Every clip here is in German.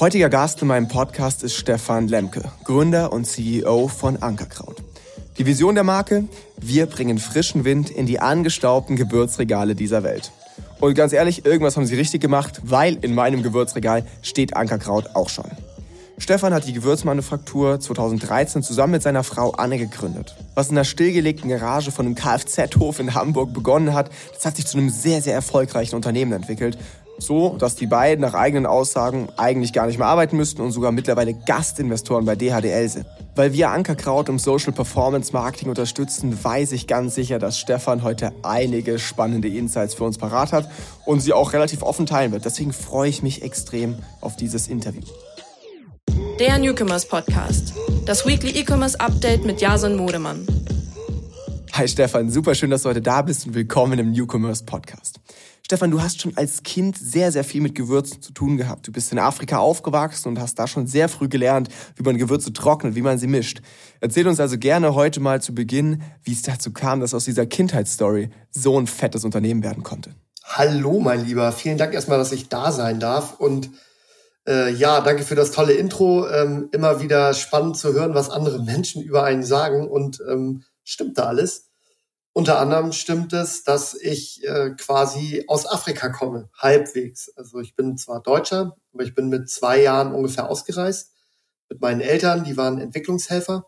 Heutiger Gast in meinem Podcast ist Stefan Lemke, Gründer und CEO von Ankerkraut. Die Vision der Marke? Wir bringen frischen Wind in die angestaubten Gewürzregale dieser Welt. Und ganz ehrlich, irgendwas haben sie richtig gemacht, weil in meinem Gewürzregal steht Ankerkraut auch schon. Stefan hat die Gewürzmanufaktur 2013 zusammen mit seiner Frau Anne gegründet. Was in der stillgelegten Garage von einem Kfz-Hof in Hamburg begonnen hat, das hat sich zu einem sehr, sehr erfolgreichen Unternehmen entwickelt. So, dass die beiden nach eigenen Aussagen eigentlich gar nicht mehr arbeiten müssten und sogar mittlerweile Gastinvestoren bei DHDL sind. Weil wir Ankerkraut im Social Performance Marketing unterstützen, weiß ich ganz sicher, dass Stefan heute einige spannende Insights für uns parat hat und sie auch relativ offen teilen wird. Deswegen freue ich mich extrem auf dieses Interview. Der Newcomers Podcast. Das Weekly E-Commerce Update mit Jason Modemann. Hi Stefan, super schön, dass du heute da bist und willkommen im Newcomers Podcast. Stefan, du hast schon als Kind sehr, sehr viel mit Gewürzen zu tun gehabt. Du bist in Afrika aufgewachsen und hast da schon sehr früh gelernt, wie man Gewürze trocknet, wie man sie mischt. Erzähl uns also gerne heute mal zu Beginn, wie es dazu kam, dass aus dieser Kindheitsstory so ein fettes Unternehmen werden konnte. Hallo, mein Lieber. Vielen Dank erstmal, dass ich da sein darf und äh, ja, danke für das tolle Intro. Ähm, immer wieder spannend zu hören, was andere Menschen über einen sagen. Und ähm, stimmt da alles? Unter anderem stimmt es, dass ich äh, quasi aus Afrika komme, halbwegs. Also ich bin zwar Deutscher, aber ich bin mit zwei Jahren ungefähr ausgereist mit meinen Eltern, die waren Entwicklungshelfer.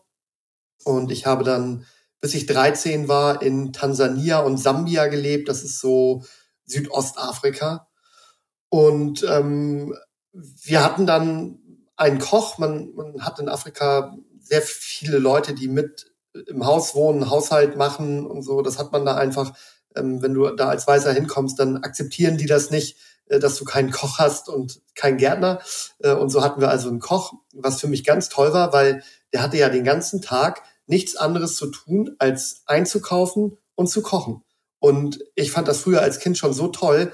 Und ich habe dann, bis ich 13 war, in Tansania und Sambia gelebt. Das ist so Südostafrika. Und ähm, wir hatten dann einen Koch. Man, man hat in Afrika sehr viele Leute, die mit im Haus wohnen, Haushalt machen und so. Das hat man da einfach. Ähm, wenn du da als Weißer hinkommst, dann akzeptieren die das nicht, äh, dass du keinen Koch hast und keinen Gärtner. Äh, und so hatten wir also einen Koch, was für mich ganz toll war, weil der hatte ja den ganzen Tag nichts anderes zu tun, als einzukaufen und zu kochen. Und ich fand das früher als Kind schon so toll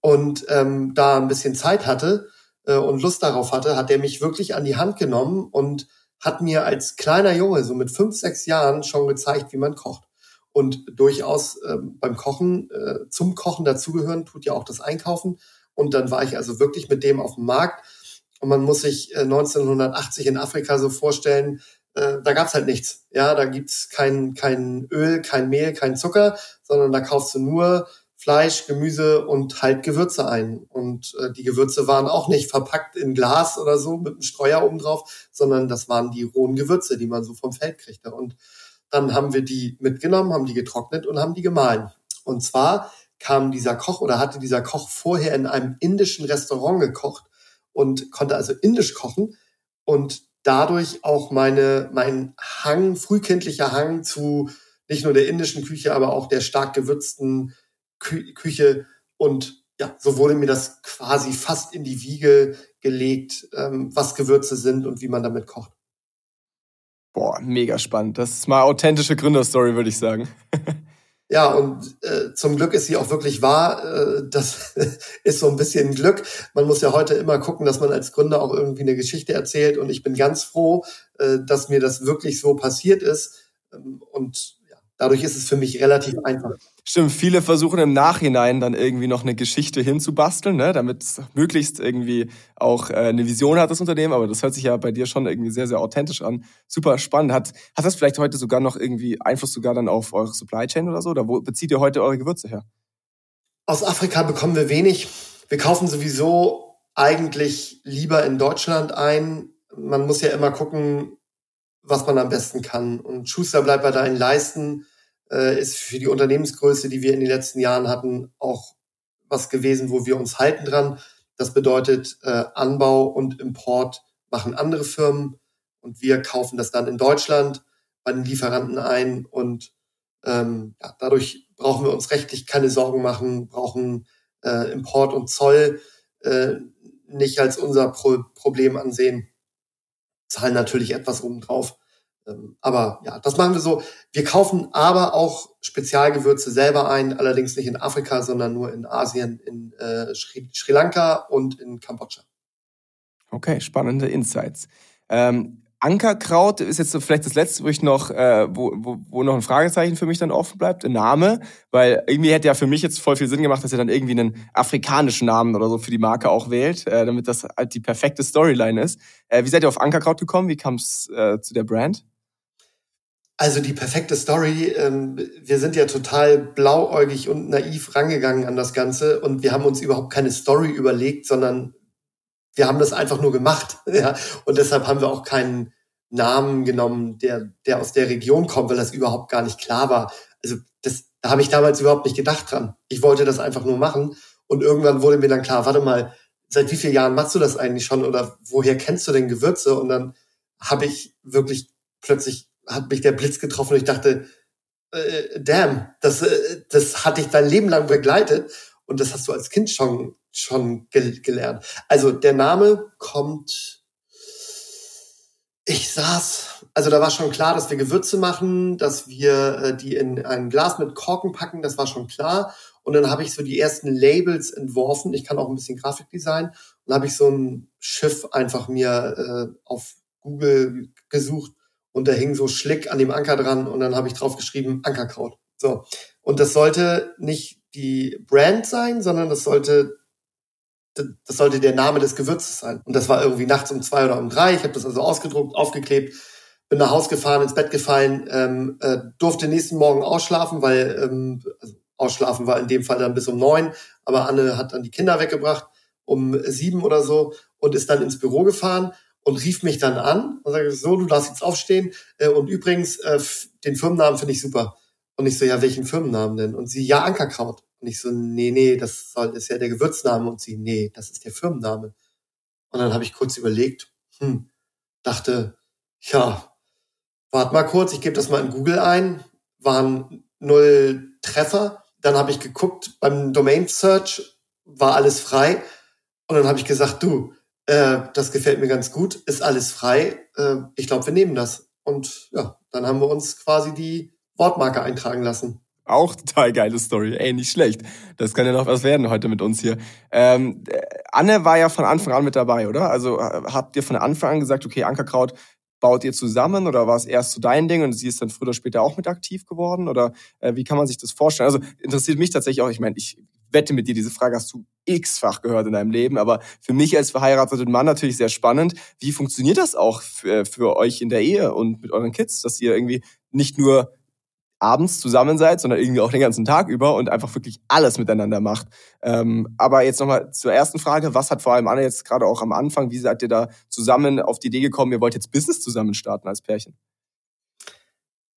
und ähm, da ein bisschen Zeit hatte, äh, und Lust darauf hatte, hat er mich wirklich an die Hand genommen und hat mir als kleiner Junge, so mit fünf, sechs Jahren, schon gezeigt, wie man kocht. Und durchaus äh, beim Kochen, äh, zum Kochen dazugehören, tut ja auch das Einkaufen. Und dann war ich also wirklich mit dem auf dem Markt. Und man muss sich äh, 1980 in Afrika so vorstellen, äh, da gab's halt nichts. Ja, da gibt's kein, kein Öl, kein Mehl, kein Zucker, sondern da kaufst du nur Fleisch, Gemüse und halt Gewürze ein. Und äh, die Gewürze waren auch nicht verpackt in Glas oder so mit einem Streuer oben drauf, sondern das waren die rohen Gewürze, die man so vom Feld kriegte. Und dann haben wir die mitgenommen, haben die getrocknet und haben die gemahlen. Und zwar kam dieser Koch oder hatte dieser Koch vorher in einem indischen Restaurant gekocht und konnte also indisch kochen und dadurch auch meine, mein Hang, frühkindlicher Hang zu nicht nur der indischen Küche, aber auch der stark gewürzten Küche und ja, so wurde mir das quasi fast in die Wiege gelegt, ähm, was Gewürze sind und wie man damit kocht. Boah, mega spannend. Das ist mal authentische Gründerstory, würde ich sagen. ja, und äh, zum Glück ist sie auch wirklich wahr. Äh, das ist so ein bisschen Glück. Man muss ja heute immer gucken, dass man als Gründer auch irgendwie eine Geschichte erzählt. Und ich bin ganz froh, äh, dass mir das wirklich so passiert ist. Ähm, und dadurch ist es für mich relativ einfach. Stimmt, viele versuchen im Nachhinein dann irgendwie noch eine Geschichte hinzubasteln, ne, damit es möglichst irgendwie auch äh, eine Vision hat, das Unternehmen. Aber das hört sich ja bei dir schon irgendwie sehr, sehr authentisch an. Super spannend. Hat, hat das vielleicht heute sogar noch irgendwie Einfluss sogar dann auf eure Supply Chain oder so? Oder wo bezieht ihr heute eure Gewürze her? Aus Afrika bekommen wir wenig. Wir kaufen sowieso eigentlich lieber in Deutschland ein. Man muss ja immer gucken, was man am besten kann. Und Schuster bleibt bei deinen Leisten äh, ist für die Unternehmensgröße, die wir in den letzten Jahren hatten, auch was gewesen, wo wir uns halten dran. Das bedeutet, äh, Anbau und Import machen andere Firmen und wir kaufen das dann in Deutschland bei den Lieferanten ein und ähm, ja, dadurch brauchen wir uns rechtlich keine Sorgen machen, brauchen äh, Import und Zoll äh, nicht als unser Pro Problem ansehen, zahlen natürlich etwas obendrauf. Ähm, aber ja, das machen wir so. Wir kaufen aber auch Spezialgewürze selber ein, allerdings nicht in Afrika, sondern nur in Asien, in äh, Sri, Sri, Lanka und in Kambodscha. Okay, spannende Insights. Ähm, Ankerkraut ist jetzt vielleicht das letzte, wo ich noch, äh, wo, wo, wo noch ein Fragezeichen für mich dann offen bleibt, der Name, weil irgendwie hätte ja für mich jetzt voll viel Sinn gemacht, dass ihr dann irgendwie einen afrikanischen Namen oder so für die Marke auch wählt, äh, damit das halt die perfekte Storyline ist. Äh, wie seid ihr auf Ankerkraut gekommen? Wie kam es äh, zu der Brand? Also die perfekte Story. Ähm, wir sind ja total blauäugig und naiv rangegangen an das Ganze und wir haben uns überhaupt keine Story überlegt, sondern wir haben das einfach nur gemacht. Ja? Und deshalb haben wir auch keinen Namen genommen, der, der aus der Region kommt, weil das überhaupt gar nicht klar war. Also das, da habe ich damals überhaupt nicht gedacht dran. Ich wollte das einfach nur machen. Und irgendwann wurde mir dann klar, warte mal, seit wie vielen Jahren machst du das eigentlich schon oder woher kennst du denn Gewürze? Und dann habe ich wirklich plötzlich hat mich der Blitz getroffen und ich dachte, äh, damn, das, äh, das hat dich dein Leben lang begleitet und das hast du als Kind schon schon gel gelernt. Also der Name kommt. Ich saß, also da war schon klar, dass wir Gewürze machen, dass wir äh, die in ein Glas mit Korken packen, das war schon klar. Und dann habe ich so die ersten Labels entworfen. Ich kann auch ein bisschen Grafikdesign. Und habe ich so ein Schiff einfach mir äh, auf Google gesucht und da hing so Schlick an dem Anker dran und dann habe ich drauf geschrieben Ankerkraut. So. Und das sollte nicht die Brand sein, sondern das sollte das sollte der Name des Gewürzes sein. Und das war irgendwie nachts um zwei oder um drei. Ich habe das also ausgedruckt, aufgeklebt, bin nach Haus gefahren, ins Bett gefallen, ähm, äh, durfte nächsten Morgen ausschlafen, weil ähm, also ausschlafen war in dem Fall dann bis um neun, aber Anne hat dann die Kinder weggebracht um sieben oder so und ist dann ins Büro gefahren und rief mich dann an und sagte, so, du darfst jetzt aufstehen äh, und übrigens, äh, den Firmennamen finde ich super. Und ich so, ja, welchen Firmennamen denn? Und sie, ja, Ankerkraut. Und ich so, nee, nee, das soll, ist ja der Gewürzname. Und sie, nee, das ist der Firmenname. Und dann habe ich kurz überlegt, hm, dachte, ja, warte mal kurz, ich gebe das mal in Google ein. Waren null Treffer. Dann habe ich geguckt, beim Domain Search war alles frei. Und dann habe ich gesagt, du, äh, das gefällt mir ganz gut, ist alles frei. Äh, ich glaube, wir nehmen das. Und ja, dann haben wir uns quasi die Wortmarke eintragen lassen. Auch total geile Story. Ey, nicht schlecht. Das kann ja noch was werden heute mit uns hier. Ähm, Anne war ja von Anfang an mit dabei, oder? Also äh, habt ihr von Anfang an gesagt, okay, Ankerkraut baut ihr zusammen oder war es erst so dein Ding und sie ist dann früher oder später auch mit aktiv geworden? Oder äh, wie kann man sich das vorstellen? Also interessiert mich tatsächlich auch, ich meine, ich wette mit dir, diese Frage hast du x-fach gehört in deinem Leben, aber für mich als verheirateten Mann natürlich sehr spannend. Wie funktioniert das auch für, für euch in der Ehe und mit euren Kids, dass ihr irgendwie nicht nur abends zusammen seid, sondern irgendwie auch den ganzen Tag über und einfach wirklich alles miteinander macht. Ähm, aber jetzt nochmal zur ersten Frage. Was hat vor allem Anne jetzt gerade auch am Anfang, wie seid ihr da zusammen auf die Idee gekommen, ihr wollt jetzt Business zusammen starten als Pärchen?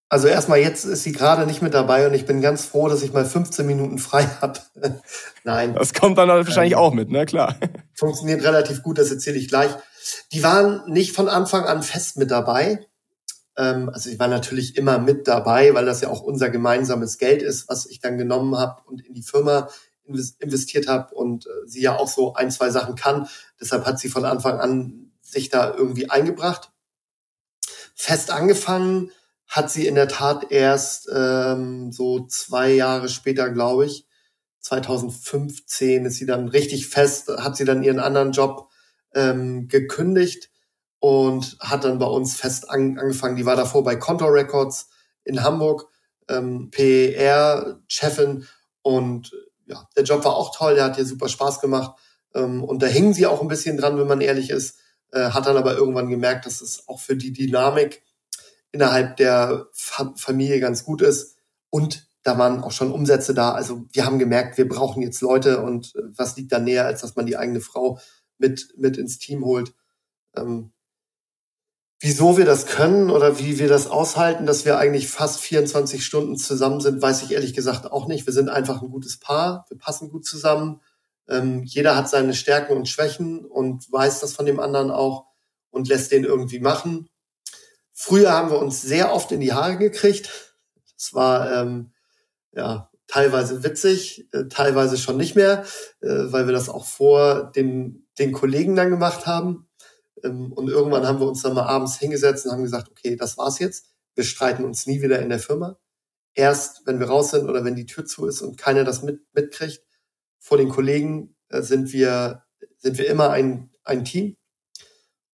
Also erstmal jetzt ist sie gerade nicht mit dabei und ich bin ganz froh, dass ich mal 15 Minuten frei habe. Nein. Das kommt dann wahrscheinlich ähm, auch mit, ne? Klar. Funktioniert relativ gut, das erzähle ich gleich. Die waren nicht von Anfang an fest mit dabei. Ähm, also ich war natürlich immer mit dabei, weil das ja auch unser gemeinsames Geld ist, was ich dann genommen habe und in die Firma investiert habe und äh, sie ja auch so ein, zwei Sachen kann. Deshalb hat sie von Anfang an sich da irgendwie eingebracht. Fest angefangen hat sie in der Tat erst ähm, so zwei Jahre später, glaube ich. 2015 ist sie dann richtig fest, hat sie dann ihren anderen Job ähm, gekündigt und hat dann bei uns fest an, angefangen. Die war davor bei Contour Records in Hamburg, ähm, PR-Chefin und ja, der Job war auch toll, der hat ihr super Spaß gemacht ähm, und da hing sie auch ein bisschen dran, wenn man ehrlich ist, äh, hat dann aber irgendwann gemerkt, dass es auch für die Dynamik innerhalb der Fa Familie ganz gut ist und da waren auch schon Umsätze da. Also wir haben gemerkt, wir brauchen jetzt Leute und äh, was liegt da näher, als dass man die eigene Frau mit, mit ins Team holt. Ähm, Wieso wir das können oder wie wir das aushalten, dass wir eigentlich fast 24 Stunden zusammen sind, weiß ich ehrlich gesagt auch nicht. Wir sind einfach ein gutes Paar, wir passen gut zusammen. Ähm, jeder hat seine Stärken und Schwächen und weiß das von dem anderen auch und lässt den irgendwie machen. Früher haben wir uns sehr oft in die Haare gekriegt. Das war ähm, ja teilweise witzig, äh, teilweise schon nicht mehr, äh, weil wir das auch vor den, den Kollegen dann gemacht haben. Ähm, und irgendwann haben wir uns dann mal abends hingesetzt und haben gesagt, okay, das war's jetzt. Wir streiten uns nie wieder in der Firma. Erst, wenn wir raus sind oder wenn die Tür zu ist und keiner das mit, mitkriegt, vor den Kollegen äh, sind wir, sind wir immer ein, ein Team.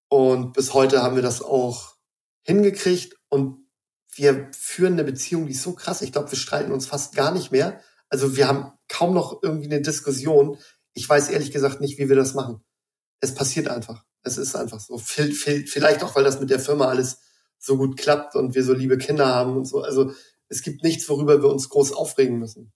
Und bis heute haben wir das auch hingekriegt und wir führen eine Beziehung, die ist so krass. Ich glaube, wir streiten uns fast gar nicht mehr. Also wir haben kaum noch irgendwie eine Diskussion. Ich weiß ehrlich gesagt nicht, wie wir das machen. Es passiert einfach. Es ist einfach so. Vielleicht auch, weil das mit der Firma alles so gut klappt und wir so liebe Kinder haben und so. Also es gibt nichts, worüber wir uns groß aufregen müssen.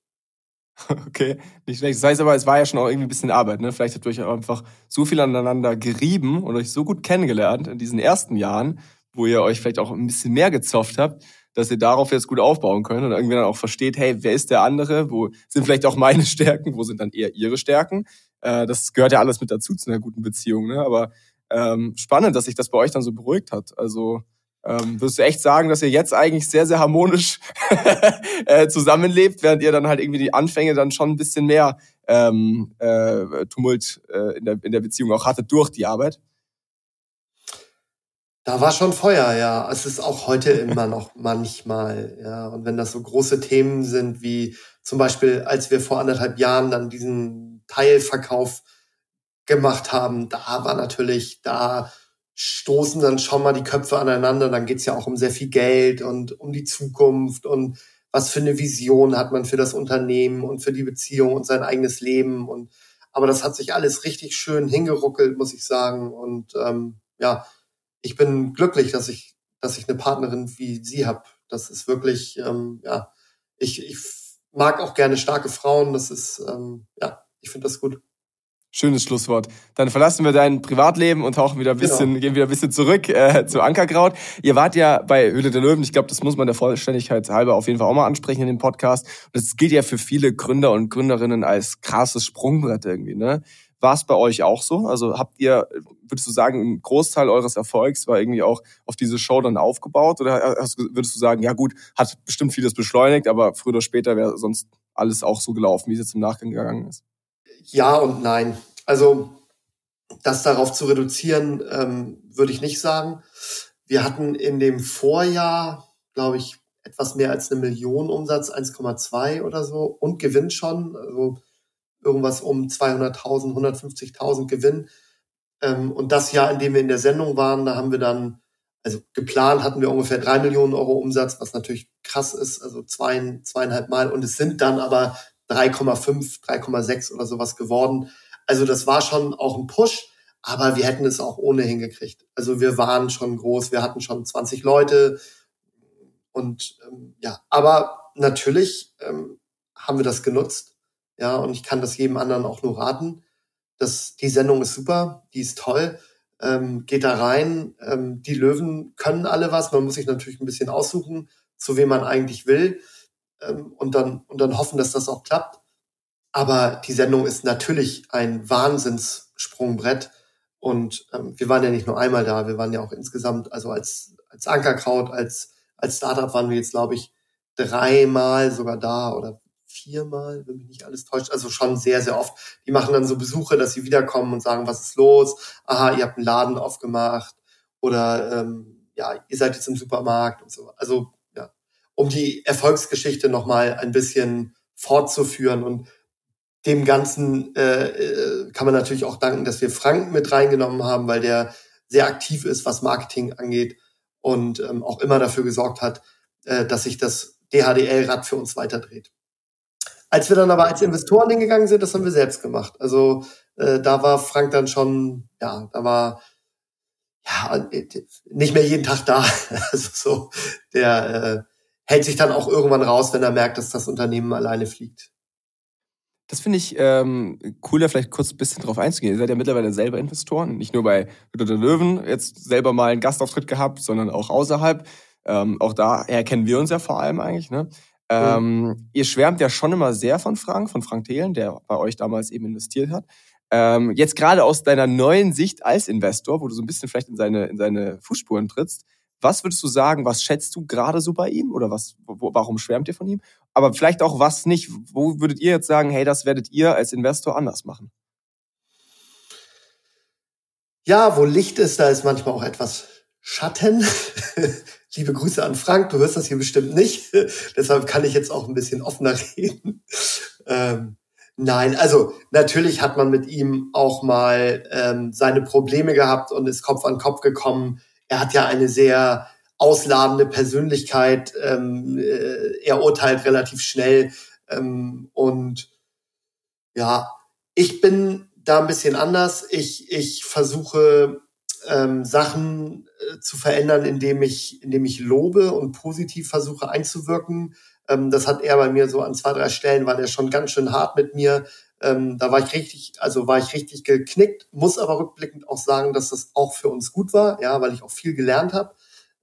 Okay, nicht schlecht. Das heißt aber, es war ja schon auch irgendwie ein bisschen Arbeit, ne? Vielleicht habt ihr euch einfach so viel aneinander gerieben und euch so gut kennengelernt in diesen ersten Jahren, wo ihr euch vielleicht auch ein bisschen mehr gezofft habt, dass ihr darauf jetzt gut aufbauen könnt und irgendwie dann auch versteht, hey, wer ist der andere? Wo sind vielleicht auch meine Stärken? Wo sind dann eher ihre Stärken? Äh, das gehört ja alles mit dazu zu einer guten Beziehung, ne? Aber ähm, spannend, dass sich das bei euch dann so beruhigt hat. Also ähm, würdest du echt sagen, dass ihr jetzt eigentlich sehr, sehr harmonisch äh, zusammenlebt, während ihr dann halt irgendwie die Anfänge dann schon ein bisschen mehr ähm, äh, Tumult äh, in, der, in der Beziehung auch hattet durch die Arbeit? Da war schon Feuer, ja. Es ist auch heute immer noch manchmal, ja. Und wenn das so große Themen sind, wie zum Beispiel, als wir vor anderthalb Jahren dann diesen Teilverkauf gemacht haben, da war natürlich, da stoßen dann schon mal die Köpfe aneinander. Dann geht's ja auch um sehr viel Geld und um die Zukunft und was für eine Vision hat man für das Unternehmen und für die Beziehung und sein eigenes Leben. Und aber das hat sich alles richtig schön hingeruckelt, muss ich sagen. Und ähm, ja, ich bin glücklich, dass ich, dass ich eine Partnerin wie sie habe. Das ist wirklich, ähm, ja, ich, ich mag auch gerne starke Frauen. Das ist, ähm, ja, ich finde das gut. Schönes Schlusswort. Dann verlassen wir dein Privatleben und tauchen wieder ein genau. bisschen, genau. gehen wieder ein bisschen zurück äh, zu Ankerkraut. Ihr wart ja bei Höhle der Löwen. Ich glaube, das muss man der Vollständigkeit halber auf jeden Fall auch mal ansprechen in dem Podcast. Und das gilt ja für viele Gründer und Gründerinnen als krasses Sprungbrett irgendwie. Ne? War es bei euch auch so? Also habt ihr, würdest du sagen, ein Großteil eures Erfolgs war irgendwie auch auf diese Show dann aufgebaut? Oder hast, würdest du sagen, ja gut, hat bestimmt vieles beschleunigt, aber früher oder später wäre sonst alles auch so gelaufen, wie es jetzt im Nachgang gegangen ist? Ja und nein. Also das darauf zu reduzieren, ähm, würde ich nicht sagen. Wir hatten in dem Vorjahr, glaube ich, etwas mehr als eine Million Umsatz, 1,2 oder so und Gewinn schon, also irgendwas um 200.000, 150.000 Gewinn. Ähm, und das Jahr, in dem wir in der Sendung waren, da haben wir dann, also geplant hatten wir ungefähr drei Millionen Euro Umsatz, was natürlich krass ist, also zwei, zweieinhalb Mal. Und es sind dann aber 3,5, 3,6 oder sowas geworden. Also das war schon auch ein Push, aber wir hätten es auch ohne hingekriegt. Also wir waren schon groß, wir hatten schon 20 Leute und ähm, ja, aber natürlich ähm, haben wir das genutzt. Ja, und ich kann das jedem anderen auch nur raten. Das, die Sendung ist super, die ist toll. Ähm, geht da rein. Ähm, die Löwen können alle was. Man muss sich natürlich ein bisschen aussuchen, zu wem man eigentlich will ähm, und, dann, und dann hoffen, dass das auch klappt. Aber die Sendung ist natürlich ein Wahnsinnssprungbrett. Und ähm, wir waren ja nicht nur einmal da, wir waren ja auch insgesamt, also als, als Ankerkraut, als, als Startup waren wir jetzt, glaube ich, dreimal sogar da oder viermal, wenn mich nicht alles täuscht. Also schon sehr, sehr oft. Die machen dann so Besuche, dass sie wiederkommen und sagen, was ist los? Aha, ihr habt einen Laden aufgemacht. Oder ähm, ja, ihr seid jetzt im Supermarkt und so. Also um die Erfolgsgeschichte nochmal ein bisschen fortzuführen. Und dem Ganzen äh, äh, kann man natürlich auch danken, dass wir Frank mit reingenommen haben, weil der sehr aktiv ist, was Marketing angeht und ähm, auch immer dafür gesorgt hat, äh, dass sich das DHDL-Rad für uns weiterdreht. Als wir dann aber als Investoren hingegangen sind, das haben wir selbst gemacht. Also äh, da war Frank dann schon, ja, da war ja nicht mehr jeden Tag da. also so der äh, hält sich dann auch irgendwann raus, wenn er merkt, dass das Unternehmen alleine fliegt. Das finde ich ähm, cool, da vielleicht kurz ein bisschen drauf einzugehen. Ihr seid ja mittlerweile selber Investoren, nicht nur bei Hütte der Löwen jetzt selber mal einen Gastauftritt gehabt, sondern auch außerhalb. Ähm, auch daher kennen wir uns ja vor allem eigentlich. Ne? Ähm, mhm. Ihr schwärmt ja schon immer sehr von Frank, von Frank Thelen, der bei euch damals eben investiert hat. Ähm, jetzt gerade aus deiner neuen Sicht als Investor, wo du so ein bisschen vielleicht in seine, in seine Fußspuren trittst, was würdest du sagen, was schätzt du gerade so bei ihm oder was, wo, warum schwärmt ihr von ihm? Aber vielleicht auch was nicht. Wo würdet ihr jetzt sagen, hey, das werdet ihr als Investor anders machen? Ja, wo Licht ist, da ist manchmal auch etwas Schatten. Liebe Grüße an Frank, du hörst das hier bestimmt nicht. Deshalb kann ich jetzt auch ein bisschen offener reden. Ähm, nein, also natürlich hat man mit ihm auch mal ähm, seine Probleme gehabt und ist Kopf an Kopf gekommen er hat ja eine sehr ausladende Persönlichkeit. Ähm, äh, er urteilt relativ schnell. Ähm, und ja, ich bin da ein bisschen anders. Ich, ich versuche ähm, Sachen äh, zu verändern, indem ich, indem ich lobe und positiv versuche einzuwirken. Ähm, das hat er bei mir so an zwei, drei Stellen, war der schon ganz schön hart mit mir. Ähm, da war ich richtig, also war ich richtig geknickt, muss aber rückblickend auch sagen, dass das auch für uns gut war, ja, weil ich auch viel gelernt habe.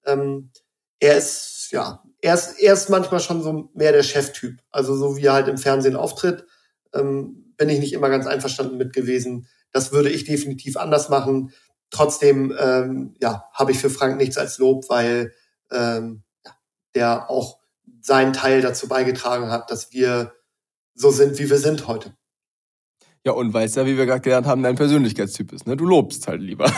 Ähm, er ist, ja, er ist, er ist manchmal schon so mehr der Cheftyp. Also so wie er halt im Fernsehen auftritt, ähm, bin ich nicht immer ganz einverstanden mit gewesen. Das würde ich definitiv anders machen. Trotzdem, ähm, ja, habe ich für Frank nichts als Lob, weil ähm, ja, der auch seinen Teil dazu beigetragen hat, dass wir so sind, wie wir sind heute. Ja, und weil es ja, wie wir gerade gelernt haben, dein Persönlichkeitstyp ist. Ne? Du lobst halt lieber.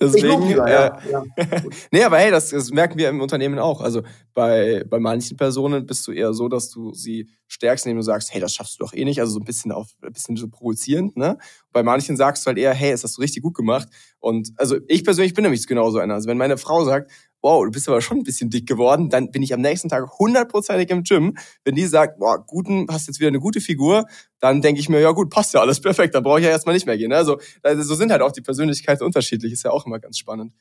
Deswegen, ich lob lieber, ja. Äh, ja. nee, aber hey, das, das merken wir im Unternehmen auch. Also bei, bei manchen Personen bist du eher so, dass du sie stärkst, indem du sagst, hey, das schaffst du doch eh nicht. Also so ein bisschen auf, ein bisschen so provozierend. Ne? Bei manchen sagst du halt eher, hey, das hast du richtig gut gemacht. Und also ich persönlich bin nämlich genauso einer. Also wenn meine Frau sagt, wow, du bist aber schon ein bisschen dick geworden, dann bin ich am nächsten Tag hundertprozentig im Gym. Wenn die sagt, boah, guten, hast jetzt wieder eine gute Figur, dann denke ich mir, ja gut, passt ja alles perfekt, dann brauche ich ja erstmal nicht mehr gehen. Also, also so sind halt auch die Persönlichkeiten unterschiedlich, ist ja auch immer ganz spannend.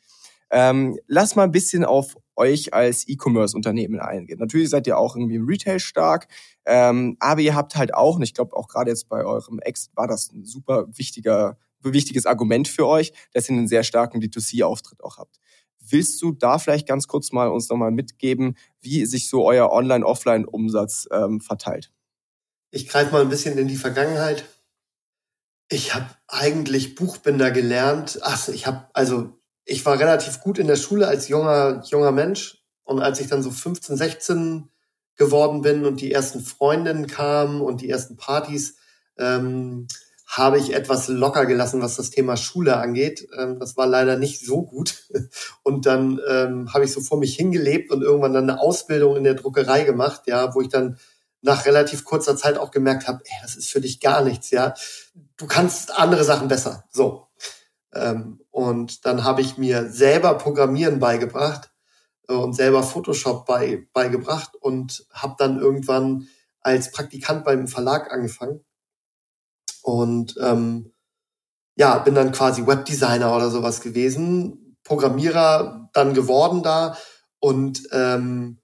Ähm, lass mal ein bisschen auf euch als E-Commerce-Unternehmen eingehen. Natürlich seid ihr auch irgendwie im Retail stark, ähm, aber ihr habt halt auch, und ich glaube auch gerade jetzt bei eurem Ex war das ein super wichtiger, wichtiges Argument für euch, dass ihr einen sehr starken D2C-Auftritt auch habt. Willst du da vielleicht ganz kurz mal uns nochmal mitgeben, wie sich so euer Online-Offline-Umsatz ähm, verteilt? Ich greife mal ein bisschen in die Vergangenheit. Ich habe eigentlich Buchbinder gelernt. Ach, ich habe also ich war relativ gut in der Schule als junger junger Mensch und als ich dann so 15, 16 geworden bin und die ersten Freundinnen kamen und die ersten Partys, ähm, habe ich etwas locker gelassen, was das Thema Schule angeht. Ähm, das war leider nicht so gut. Und dann ähm, habe ich so vor mich hingelebt und irgendwann dann eine Ausbildung in der Druckerei gemacht, ja, wo ich dann nach relativ kurzer Zeit auch gemerkt habe, ey, das ist für dich gar nichts, ja. Du kannst andere Sachen besser. So. Ähm, und dann habe ich mir selber Programmieren beigebracht äh, und selber Photoshop bei, beigebracht und habe dann irgendwann als Praktikant beim Verlag angefangen und ähm, ja, bin dann quasi Webdesigner oder sowas gewesen, Programmierer dann geworden da und ähm,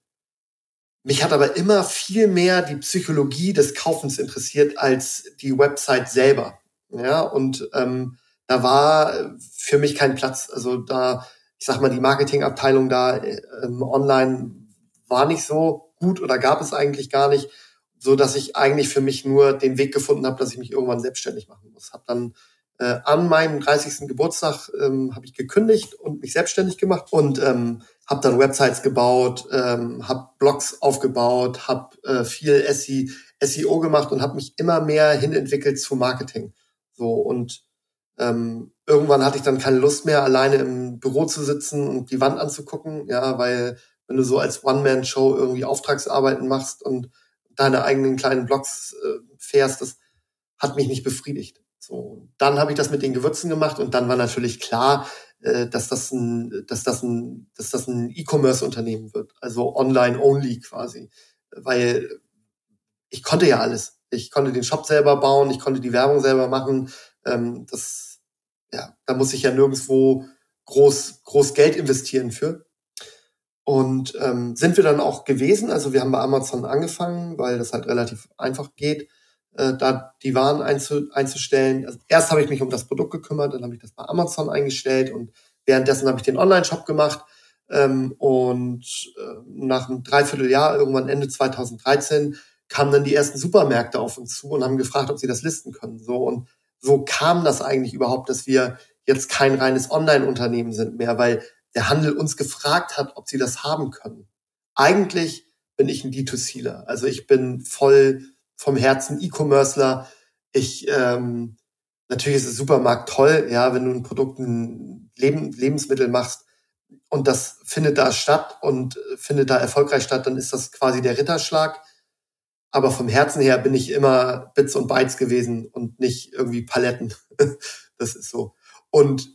mich hat aber immer viel mehr die Psychologie des Kaufens interessiert als die Website selber. Ja, und ähm, da war für mich kein Platz. Also da, ich sag mal, die Marketingabteilung da ähm, online war nicht so gut oder gab es eigentlich gar nicht so dass ich eigentlich für mich nur den Weg gefunden habe, dass ich mich irgendwann selbstständig machen muss. Habe dann äh, an meinem 30. Geburtstag ähm, habe ich gekündigt und mich selbstständig gemacht und ähm, habe dann Websites gebaut, ähm, habe Blogs aufgebaut, habe äh, viel SEO gemacht und habe mich immer mehr hinentwickelt zu Marketing. So und ähm, irgendwann hatte ich dann keine Lust mehr, alleine im Büro zu sitzen und die Wand anzugucken, ja, weil wenn du so als One-Man-Show irgendwie Auftragsarbeiten machst und deine eigenen kleinen Blogs äh, fährst, das hat mich nicht befriedigt. So, dann habe ich das mit den Gewürzen gemacht und dann war natürlich klar, äh, dass das ein, dass das ein, dass das ein E-Commerce-Unternehmen wird, also online-only quasi, weil ich konnte ja alles. Ich konnte den Shop selber bauen, ich konnte die Werbung selber machen. Ähm, das, ja, da muss ich ja nirgendwo groß, groß Geld investieren für. Und ähm, sind wir dann auch gewesen. Also wir haben bei Amazon angefangen, weil das halt relativ einfach geht, äh, da die Waren einzu, einzustellen. Also erst habe ich mich um das Produkt gekümmert, dann habe ich das bei Amazon eingestellt und währenddessen habe ich den Online-Shop gemacht. Ähm, und äh, nach einem Dreivierteljahr, irgendwann Ende 2013, kamen dann die ersten Supermärkte auf uns zu und haben gefragt, ob sie das listen können. So und so kam das eigentlich überhaupt, dass wir jetzt kein reines Online-Unternehmen sind mehr, weil der Handel uns gefragt hat, ob sie das haben können. Eigentlich bin ich ein D2Cler. Also ich bin voll vom Herzen E-Commercer. Ich ähm, natürlich ist der Supermarkt toll, ja, wenn du ein Produkt, ein Leben, Lebensmittel machst und das findet da statt und findet da erfolgreich statt, dann ist das quasi der Ritterschlag. Aber vom Herzen her bin ich immer Bits und Bytes gewesen und nicht irgendwie Paletten. das ist so. Und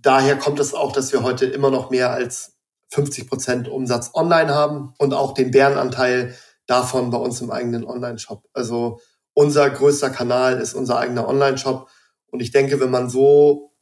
daher kommt es auch, dass wir heute immer noch mehr als 50 Prozent Umsatz online haben und auch den Bärenanteil davon bei uns im eigenen Online-Shop. Also unser größter Kanal ist unser eigener Online-Shop. Und ich denke, wenn man so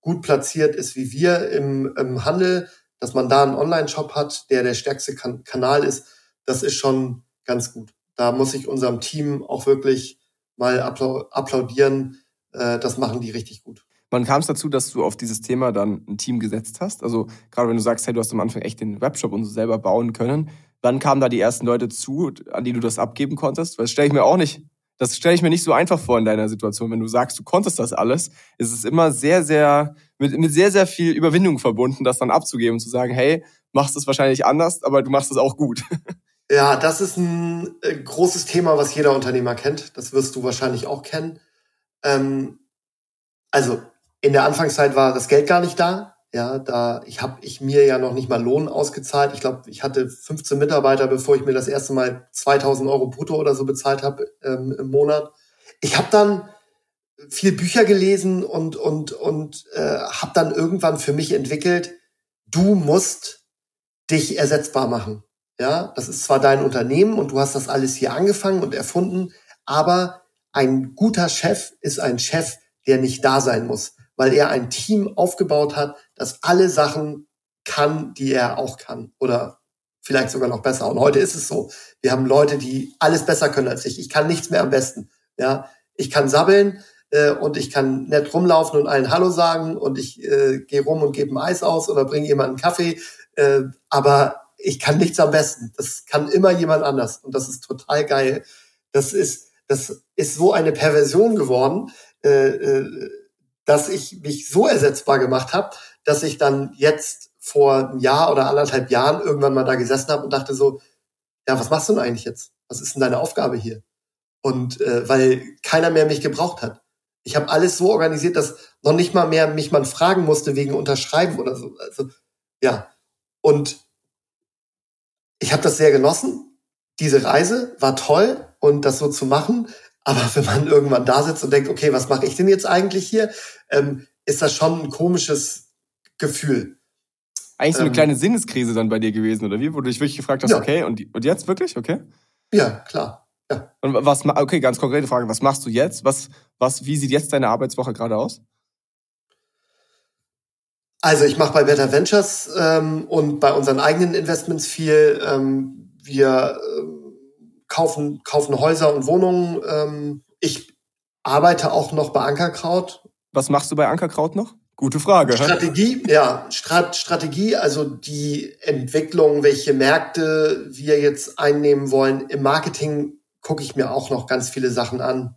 gut platziert ist wie wir im, im Handel, dass man da einen Online-Shop hat, der der stärkste kan Kanal ist, das ist schon ganz gut. Da muss ich unserem Team auch wirklich mal applaudieren. Äh, das machen die richtig gut. Wann kam es dazu, dass du auf dieses Thema dann ein Team gesetzt hast? Also gerade wenn du sagst, hey, du hast am Anfang echt den Webshop und so selber bauen können. Wann kamen da die ersten Leute zu, an die du das abgeben konntest? Weil das stelle ich mir auch nicht, das stelle ich mir nicht so einfach vor in deiner Situation. Wenn du sagst, du konntest das alles, ist es immer sehr, sehr, mit, mit sehr, sehr viel Überwindung verbunden, das dann abzugeben und zu sagen, hey, machst es wahrscheinlich anders, aber du machst es auch gut. Ja, das ist ein äh, großes Thema, was jeder Unternehmer kennt. Das wirst du wahrscheinlich auch kennen. Ähm, also in der Anfangszeit war das Geld gar nicht da. Ja, da ich habe ich mir ja noch nicht mal Lohn ausgezahlt. Ich glaube, ich hatte 15 Mitarbeiter, bevor ich mir das erste Mal 2000 Euro brutto oder so bezahlt habe ähm, im Monat. Ich habe dann viel Bücher gelesen und und und äh, habe dann irgendwann für mich entwickelt: Du musst dich ersetzbar machen. Ja, das ist zwar dein Unternehmen und du hast das alles hier angefangen und erfunden, aber ein guter Chef ist ein Chef, der nicht da sein muss weil er ein Team aufgebaut hat, das alle Sachen kann, die er auch kann. Oder vielleicht sogar noch besser. Und heute ist es so. Wir haben Leute, die alles besser können als ich. Ich kann nichts mehr am besten. Ja, ich kann sabbeln äh, und ich kann nett rumlaufen und allen Hallo sagen und ich äh, gehe rum und gebe ein Eis aus oder bringe jemanden Kaffee. Äh, aber ich kann nichts am besten. Das kann immer jemand anders. Und das ist total geil. Das ist, das ist so eine Perversion geworden. Äh, äh, dass ich mich so ersetzbar gemacht habe, dass ich dann jetzt vor einem Jahr oder anderthalb Jahren irgendwann mal da gesessen habe und dachte so, ja, was machst du denn eigentlich jetzt? Was ist denn deine Aufgabe hier? Und äh, weil keiner mehr mich gebraucht hat. Ich habe alles so organisiert, dass noch nicht mal mehr mich man fragen musste wegen Unterschreiben oder so. Also ja. Und ich habe das sehr genossen. Diese Reise war toll und das so zu machen. Aber wenn man irgendwann da sitzt und denkt, okay, was mache ich denn jetzt eigentlich hier, ähm, ist das schon ein komisches Gefühl. Eigentlich so eine ähm, kleine Sinneskrise dann bei dir gewesen, oder wie? Wo du dich wirklich gefragt hast, ja. okay, und, und jetzt wirklich, okay? Ja, klar. Ja. Und was, okay, ganz konkrete Frage, was machst du jetzt? Was, was, wie sieht jetzt deine Arbeitswoche gerade aus? Also ich mache bei Better Ventures ähm, und bei unseren eigenen Investments viel. Ähm, wir ähm, kaufen, kaufen Häuser und Wohnungen. Ähm, ich arbeite auch noch bei Ankerkraut. Was machst du bei Ankerkraut noch? Gute Frage. Strategie, ja, Strat Strategie, also die Entwicklung, welche Märkte wir jetzt einnehmen wollen. Im Marketing gucke ich mir auch noch ganz viele Sachen an.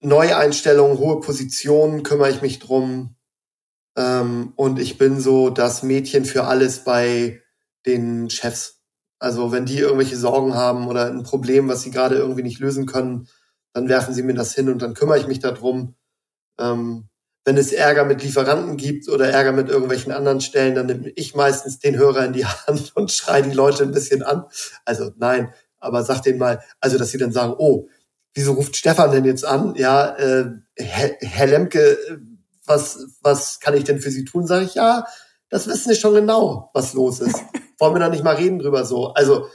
Neueinstellungen, hohe Positionen kümmere ich mich drum. Ähm, und ich bin so das Mädchen für alles bei den Chefs. Also wenn die irgendwelche Sorgen haben oder ein Problem, was sie gerade irgendwie nicht lösen können, dann werfen sie mir das hin und dann kümmere ich mich darum. Ähm, wenn es Ärger mit Lieferanten gibt oder Ärger mit irgendwelchen anderen Stellen, dann nehme ich meistens den Hörer in die Hand und schreie die Leute ein bisschen an. Also nein, aber sag denen mal, also dass sie dann sagen, oh, wieso ruft Stefan denn jetzt an? Ja, äh, Herr, Herr Lemke, was, was kann ich denn für Sie tun? Sage ich, ja, das wissen Sie schon genau, was los ist. wollen wir da nicht mal reden drüber so? Also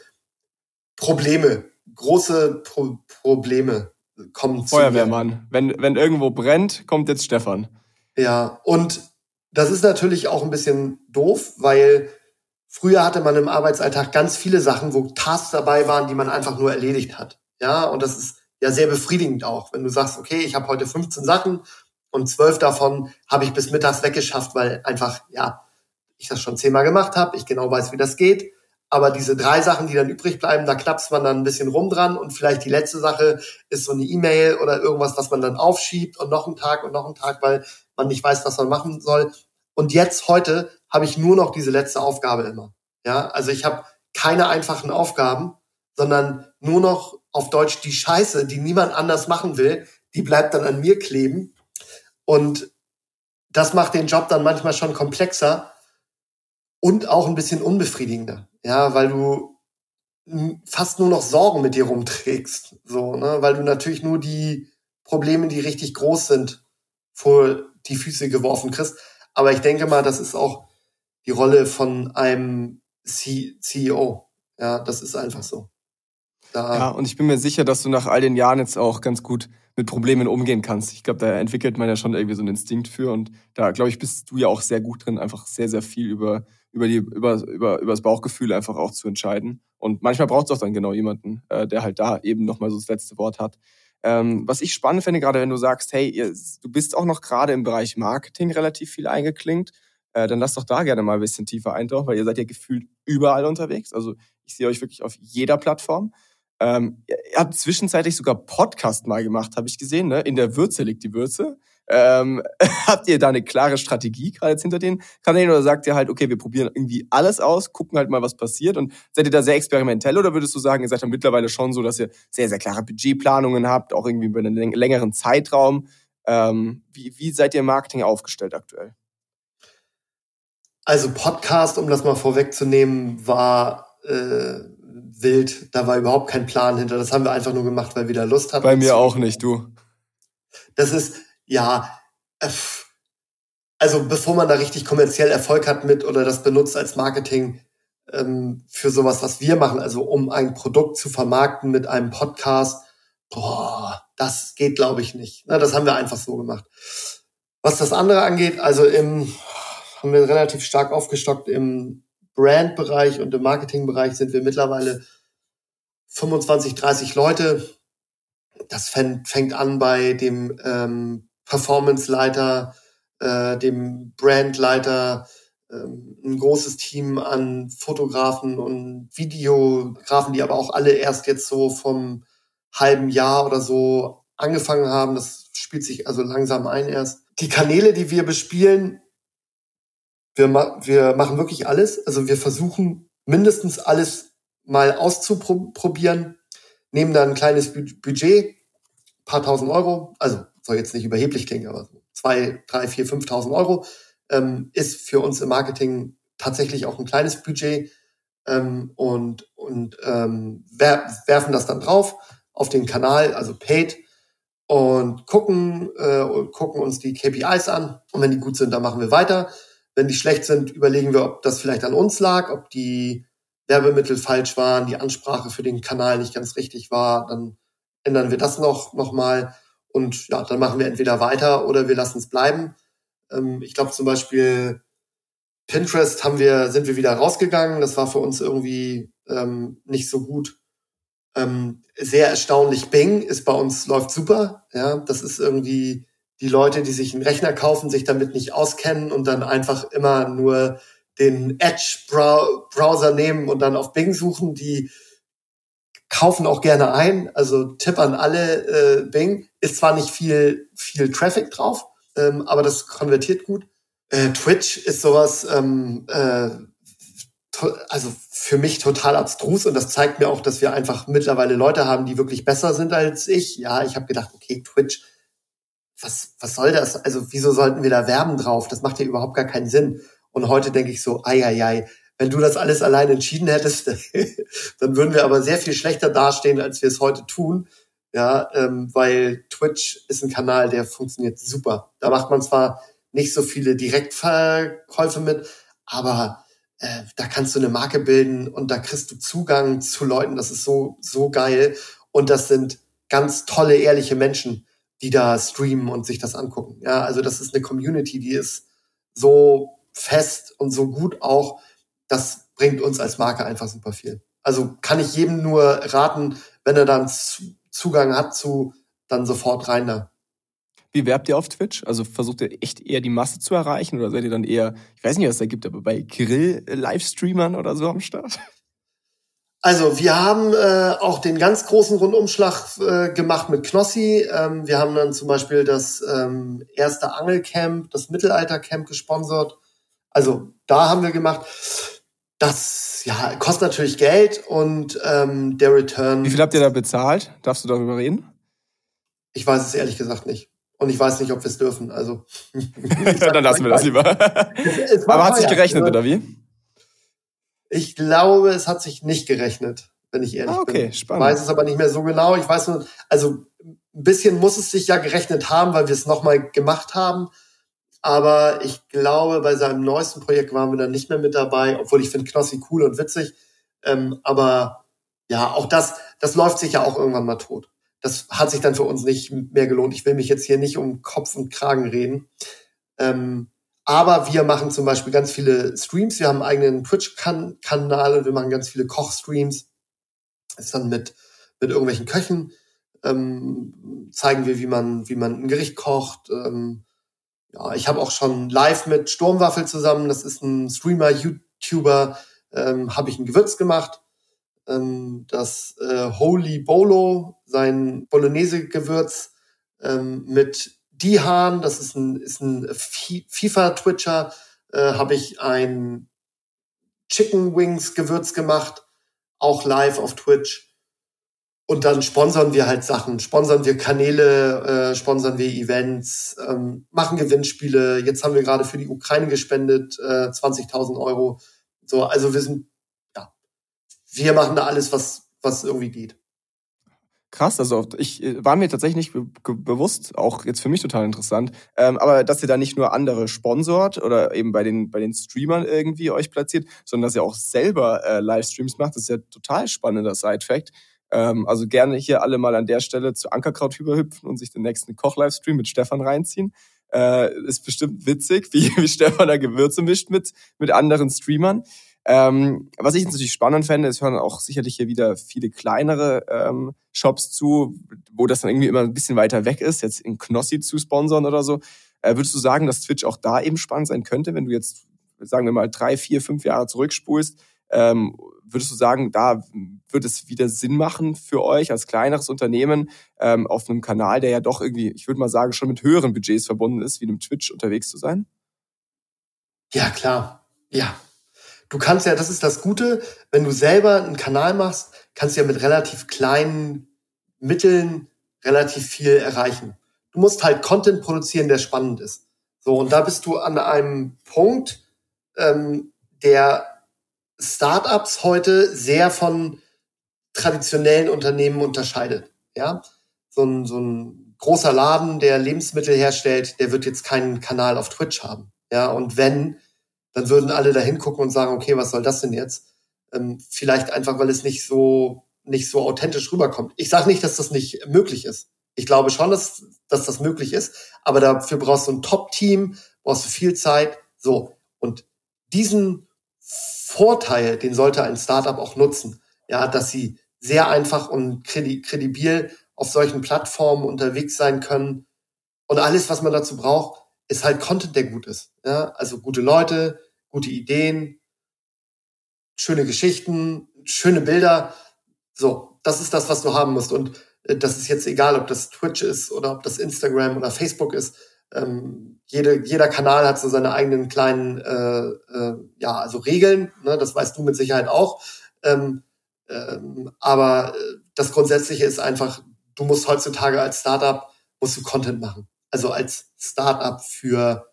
Probleme, große Pro Probleme kommen zu Feuerwehrmann. Wenn, wenn irgendwo brennt, kommt jetzt Stefan. Ja, und das ist natürlich auch ein bisschen doof, weil früher hatte man im Arbeitsalltag ganz viele Sachen, wo Tasks dabei waren, die man einfach nur erledigt hat. Ja, und das ist ja sehr befriedigend auch, wenn du sagst, okay, ich habe heute 15 Sachen und zwölf davon habe ich bis mittags weggeschafft, weil einfach, ja, ich das schon zehnmal gemacht habe, ich genau weiß, wie das geht. Aber diese drei Sachen, die dann übrig bleiben, da knappst man dann ein bisschen rum dran und vielleicht die letzte Sache ist so eine E-Mail oder irgendwas, was man dann aufschiebt und noch einen Tag und noch einen Tag, weil man nicht weiß, was man machen soll. Und jetzt, heute, habe ich nur noch diese letzte Aufgabe immer. Ja, also ich habe keine einfachen Aufgaben, sondern nur noch auf Deutsch die Scheiße, die niemand anders machen will, die bleibt dann an mir kleben. Und das macht den Job dann manchmal schon komplexer, und auch ein bisschen unbefriedigender. Ja, weil du fast nur noch Sorgen mit dir rumträgst. So, ne? Weil du natürlich nur die Probleme, die richtig groß sind, vor die Füße geworfen kriegst. Aber ich denke mal, das ist auch die Rolle von einem CEO. Ja, das ist einfach so. Da ja, und ich bin mir sicher, dass du nach all den Jahren jetzt auch ganz gut mit Problemen umgehen kannst. Ich glaube, da entwickelt man ja schon irgendwie so einen Instinkt für und da, glaube ich, bist du ja auch sehr gut drin, einfach sehr, sehr viel über, über, die, über, über, über das Bauchgefühl einfach auch zu entscheiden. Und manchmal braucht es auch dann genau jemanden, äh, der halt da eben nochmal so das letzte Wort hat. Ähm, was ich spannend finde, gerade wenn du sagst, hey, ihr, du bist auch noch gerade im Bereich Marketing relativ viel eingeklinkt, äh, dann lass doch da gerne mal ein bisschen tiefer eintauchen, weil ihr seid ja gefühlt überall unterwegs. Also ich sehe euch wirklich auf jeder Plattform. Ähm, ihr habt zwischenzeitlich sogar Podcast mal gemacht, habe ich gesehen. Ne? In der Würze liegt die Würze. Ähm, habt ihr da eine klare Strategie gerade jetzt hinter den Kanälen oder sagt ihr halt, okay, wir probieren irgendwie alles aus, gucken halt mal, was passiert und seid ihr da sehr experimentell oder würdest du sagen, ihr seid dann mittlerweile schon so, dass ihr sehr, sehr klare Budgetplanungen habt, auch irgendwie über einen längeren Zeitraum? Ähm, wie, wie seid ihr im Marketing aufgestellt aktuell? Also Podcast, um das mal vorwegzunehmen, war äh, wild. Da war überhaupt kein Plan hinter. Das haben wir einfach nur gemacht, weil wir da Lust hatten. Bei mir auch nicht, du. Das ist, ja, äh, also bevor man da richtig kommerziell Erfolg hat mit oder das benutzt als Marketing ähm, für sowas, was wir machen, also um ein Produkt zu vermarkten mit einem Podcast, boah, das geht, glaube ich, nicht. Na, das haben wir einfach so gemacht. Was das andere angeht, also im haben wir relativ stark aufgestockt im Brandbereich und im Marketingbereich sind wir mittlerweile 25, 30 Leute. Das fängt an bei dem ähm, Performance-Leiter, äh, dem Brandleiter, ähm, ein großes Team an Fotografen und Videografen, die aber auch alle erst jetzt so vom halben Jahr oder so angefangen haben. Das spielt sich also langsam ein erst. Die Kanäle, die wir bespielen, wir, ma wir machen wirklich alles. Also wir versuchen mindestens alles mal auszuprobieren, nehmen dann ein kleines Budget, paar tausend Euro, also soll jetzt nicht überheblich klingen, aber zwei, drei, vier, fünftausend Euro ähm, ist für uns im Marketing tatsächlich auch ein kleines Budget ähm, und, und ähm, wer werfen das dann drauf auf den Kanal, also paid und gucken, äh, gucken uns die KPIs an und wenn die gut sind, dann machen wir weiter. Wenn die schlecht sind, überlegen wir, ob das vielleicht an uns lag, ob die Werbemittel falsch waren, die Ansprache für den Kanal nicht ganz richtig war, dann ändern wir das noch, noch mal und ja, dann machen wir entweder weiter oder wir lassen es bleiben. Ähm, ich glaube zum Beispiel Pinterest haben wir, sind wir wieder rausgegangen. Das war für uns irgendwie ähm, nicht so gut. Ähm, sehr erstaunlich. Bing ist bei uns läuft super. Ja, das ist irgendwie die Leute, die sich einen Rechner kaufen, sich damit nicht auskennen und dann einfach immer nur den Edge-Browser nehmen und dann auf Bing suchen, die kaufen auch gerne ein. Also Tipp an alle, äh, Bing ist zwar nicht viel, viel Traffic drauf, ähm, aber das konvertiert gut. Äh, Twitch ist sowas, ähm, äh, also für mich total abstrus und das zeigt mir auch, dass wir einfach mittlerweile Leute haben, die wirklich besser sind als ich. Ja, ich habe gedacht, okay, Twitch was, was soll das? Also wieso sollten wir da werben drauf? Das macht ja überhaupt gar keinen Sinn. Und heute denke ich so, ei, ei, ei, wenn du das alles allein entschieden hättest, dann würden wir aber sehr viel schlechter dastehen, als wir es heute tun. Ja, ähm, weil Twitch ist ein Kanal, der funktioniert super. Da macht man zwar nicht so viele Direktverkäufe mit, aber äh, da kannst du eine Marke bilden und da kriegst du Zugang zu Leuten. Das ist so, so geil. Und das sind ganz tolle, ehrliche Menschen die da streamen und sich das angucken. Ja, also das ist eine Community, die ist so fest und so gut auch. Das bringt uns als Marke einfach super viel. Also kann ich jedem nur raten, wenn er dann Zugang hat zu, dann sofort rein da. Wie werbt ihr auf Twitch? Also versucht ihr echt eher die Masse zu erreichen oder seid ihr dann eher, ich weiß nicht, was da gibt, aber bei Grill-Livestreamern oder so am Start? Also wir haben äh, auch den ganz großen Rundumschlag äh, gemacht mit Knossi. Ähm, wir haben dann zum Beispiel das ähm, erste Angelcamp, das Mittelaltercamp gesponsert. Also da haben wir gemacht. Das ja kostet natürlich Geld und ähm, der Return. Wie viel habt ihr da bezahlt? Darfst du darüber reden? Ich weiß es ehrlich gesagt nicht. Und ich weiß nicht, ob wir es dürfen. Also dann lassen wir das lieber. Aber hat sich gerechnet, oder wie? Ich glaube, es hat sich nicht gerechnet, wenn ich ehrlich ah, okay, bin. Spannend. Ich weiß es aber nicht mehr so genau. Ich weiß nur, also ein bisschen muss es sich ja gerechnet haben, weil wir es nochmal gemacht haben. aber ich glaube, bei seinem neuesten Projekt waren wir dann nicht mehr mit dabei, obwohl ich finde Knossi cool und witzig. Ähm, aber ja, auch das, das läuft sich ja auch irgendwann mal tot. Das hat sich dann für uns nicht mehr gelohnt. Ich will mich jetzt hier nicht um Kopf und Kragen reden. Ähm, aber wir machen zum Beispiel ganz viele Streams. Wir haben einen eigenen Twitch-Kanal und wir machen ganz viele Kochstreams. Ist dann mit, mit irgendwelchen Köchen. Ähm, zeigen wir, wie man, wie man ein Gericht kocht. Ähm, ja, ich habe auch schon live mit Sturmwaffel zusammen, das ist ein Streamer, YouTuber, ähm, habe ich ein Gewürz gemacht. Ähm, das äh, Holy Bolo, sein Bolognese-Gewürz ähm, mit Dihan, das ist ein, ist ein FIFA-Twitcher, äh, habe ich ein Chicken Wings Gewürz gemacht, auch live auf Twitch. Und dann sponsern wir halt Sachen, sponsern wir Kanäle, äh, sponsern wir Events, ähm, machen Gewinnspiele. Jetzt haben wir gerade für die Ukraine gespendet äh, 20.000 Euro. So, also wir sind, ja, wir machen da alles, was was irgendwie geht. Krass, also ich äh, war mir tatsächlich nicht be bewusst, auch jetzt für mich total interessant, ähm, aber dass ihr da nicht nur andere sponsort oder eben bei den bei den Streamern irgendwie euch platziert, sondern dass ihr auch selber äh, Livestreams macht, das ist ja total spannender Side-Fact. Ähm, also gerne hier alle mal an der Stelle zu Ankerkraut überhüpfen und sich den nächsten Koch-Livestream mit Stefan reinziehen. Äh, ist bestimmt witzig, wie, wie Stefan da Gewürze mischt mit, mit anderen Streamern. Ähm, was ich natürlich spannend fände, es hören auch sicherlich hier wieder viele kleinere ähm, Shops zu, wo das dann irgendwie immer ein bisschen weiter weg ist, jetzt in Knossi zu sponsern oder so. Äh, würdest du sagen, dass Twitch auch da eben spannend sein könnte, wenn du jetzt, sagen wir mal, drei, vier, fünf Jahre zurückspulst ähm, würdest du sagen, da wird es wieder Sinn machen für euch als kleineres Unternehmen ähm, auf einem Kanal, der ja doch irgendwie, ich würde mal sagen, schon mit höheren Budgets verbunden ist, wie einem Twitch unterwegs zu sein? Ja, klar. Ja. Du kannst ja, das ist das Gute, wenn du selber einen Kanal machst, kannst du ja mit relativ kleinen Mitteln relativ viel erreichen. Du musst halt Content produzieren, der spannend ist. So, und da bist du an einem Punkt, ähm, der Startups heute sehr von traditionellen Unternehmen unterscheidet. Ja, so ein, so ein großer Laden, der Lebensmittel herstellt, der wird jetzt keinen Kanal auf Twitch haben. Ja, und wenn, dann würden alle da hingucken und sagen, okay, was soll das denn jetzt? Ähm, vielleicht einfach, weil es nicht so nicht so authentisch rüberkommt. Ich sage nicht, dass das nicht möglich ist. Ich glaube schon, dass, dass das möglich ist, aber dafür brauchst du ein Top-Team, brauchst du viel Zeit. So. Und diesen Vorteil, den sollte ein Startup auch nutzen. Ja, dass sie sehr einfach und kredibil auf solchen Plattformen unterwegs sein können. Und alles, was man dazu braucht, ist halt Content, der gut ist. Ja, also gute Leute, gute Ideen, schöne Geschichten, schöne Bilder. So, das ist das, was du haben musst. Und äh, das ist jetzt egal, ob das Twitch ist oder ob das Instagram oder Facebook ist ähm, jede, jeder Kanal hat so seine eigenen kleinen, äh, äh, ja, also Regeln, ne, das weißt du mit Sicherheit auch. Ähm, ähm, aber äh, das Grundsätzliche ist einfach, du musst heutzutage als Startup, musst du Content machen. Also als Startup für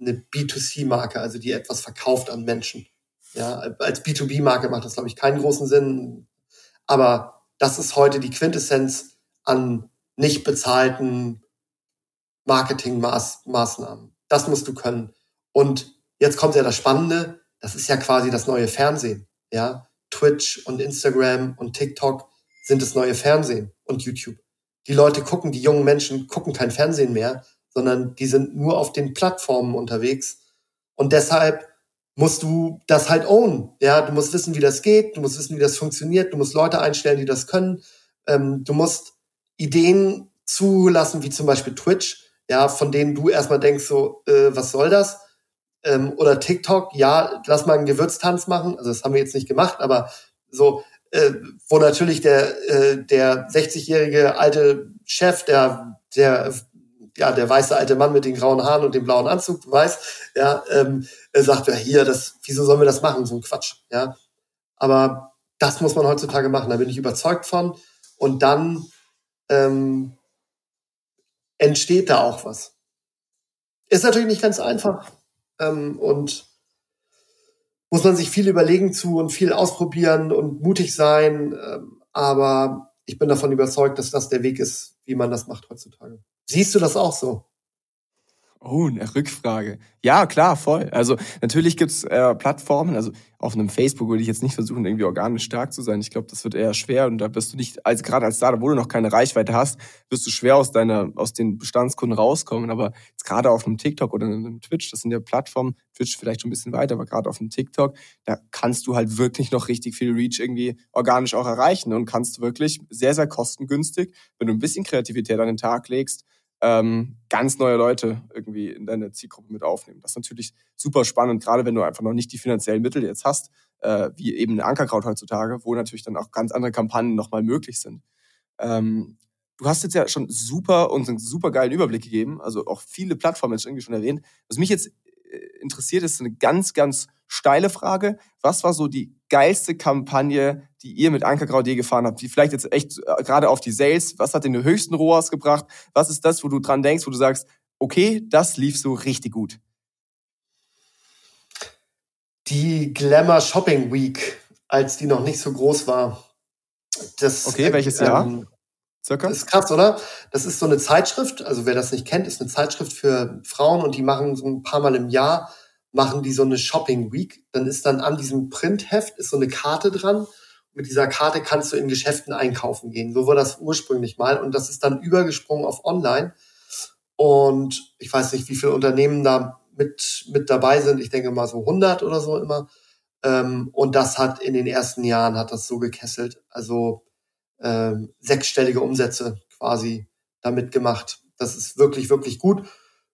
eine B2C-Marke, also die etwas verkauft an Menschen. Ja, als B2B-Marke macht das, glaube ich, keinen großen Sinn. Aber das ist heute die Quintessenz an nicht bezahlten Marketingmaßnahmen. Das musst du können. Und jetzt kommt ja das Spannende, das ist ja quasi das neue Fernsehen. Ja, Twitch und Instagram und TikTok sind das neue Fernsehen und YouTube. Die Leute gucken, die jungen Menschen gucken kein Fernsehen mehr, sondern die sind nur auf den Plattformen unterwegs. Und deshalb musst du das halt own. Ja, du musst wissen, wie das geht, du musst wissen, wie das funktioniert, du musst Leute einstellen, die das können. Ähm, du musst Ideen zulassen, wie zum Beispiel Twitch, ja, von denen du erstmal denkst, so, äh, was soll das? Ähm, oder TikTok, ja, lass mal einen Gewürztanz machen. Also das haben wir jetzt nicht gemacht, aber so, äh, wo natürlich der, äh, der 60-jährige alte Chef, der, der, ja, der weiße alte Mann mit den grauen Haaren und dem blauen Anzug, du weißt, ja, ähm, er sagt, ja, hier, das, wieso sollen wir das machen? So ein Quatsch, ja. Aber das muss man heutzutage machen, da bin ich überzeugt von. Und dann ähm, entsteht da auch was. Ist natürlich nicht ganz einfach ähm, und muss man sich viel überlegen zu und viel ausprobieren und mutig sein. Ähm, aber ich bin davon überzeugt, dass das der Weg ist, wie man das macht heutzutage. Siehst du das auch so? Oh, eine Rückfrage. Ja, klar, voll. Also natürlich gibt's äh, Plattformen, also auf einem Facebook würde ich jetzt nicht versuchen, irgendwie organisch stark zu sein. Ich glaube, das wird eher schwer und da bist du nicht, also gerade als Startup, wo du noch keine Reichweite hast, wirst du schwer aus deiner, aus den Bestandskunden rauskommen. Aber jetzt gerade auf einem TikTok oder einem Twitch, das sind ja Plattformen, Twitch vielleicht schon ein bisschen weiter, aber gerade auf einem TikTok, da kannst du halt wirklich noch richtig viel Reach irgendwie organisch auch erreichen und kannst wirklich sehr, sehr kostengünstig, wenn du ein bisschen Kreativität an den Tag legst, ähm, ganz neue Leute irgendwie in deine Zielgruppe mit aufnehmen. Das ist natürlich super spannend, gerade wenn du einfach noch nicht die finanziellen Mittel jetzt hast, äh, wie eben eine Ankerkraut heutzutage, wo natürlich dann auch ganz andere Kampagnen nochmal möglich sind. Ähm, du hast jetzt ja schon super und einen super geilen Überblick gegeben, also auch viele Plattformen jetzt irgendwie schon erwähnt. Was mich jetzt äh, interessiert, ist eine ganz, ganz steile Frage. Was war so die geilste Kampagne, die ihr mit Ankerkraut je gefahren habt? Die vielleicht jetzt echt äh, gerade auf die Sales, was hat den höchsten ROAS gebracht? Was ist das, wo du dran denkst, wo du sagst, okay, das lief so richtig gut? Die Glamour Shopping Week, als die noch nicht so groß war. Das, okay, welches Jahr? Ähm, Circa? Das ist krass, oder? Das ist so eine Zeitschrift, also wer das nicht kennt, ist eine Zeitschrift für Frauen und die machen so ein paar Mal im Jahr machen die so eine Shopping Week. Dann ist dann an diesem Printheft ist so eine Karte dran. Mit dieser Karte kannst du in Geschäften einkaufen gehen. So war das ursprünglich mal. Und das ist dann übergesprungen auf Online. Und ich weiß nicht, wie viele Unternehmen da mit, mit dabei sind. Ich denke mal so 100 oder so immer. Ähm, und das hat in den ersten Jahren hat das so gekesselt. Also ähm, sechsstellige Umsätze quasi damit gemacht. Das ist wirklich, wirklich gut.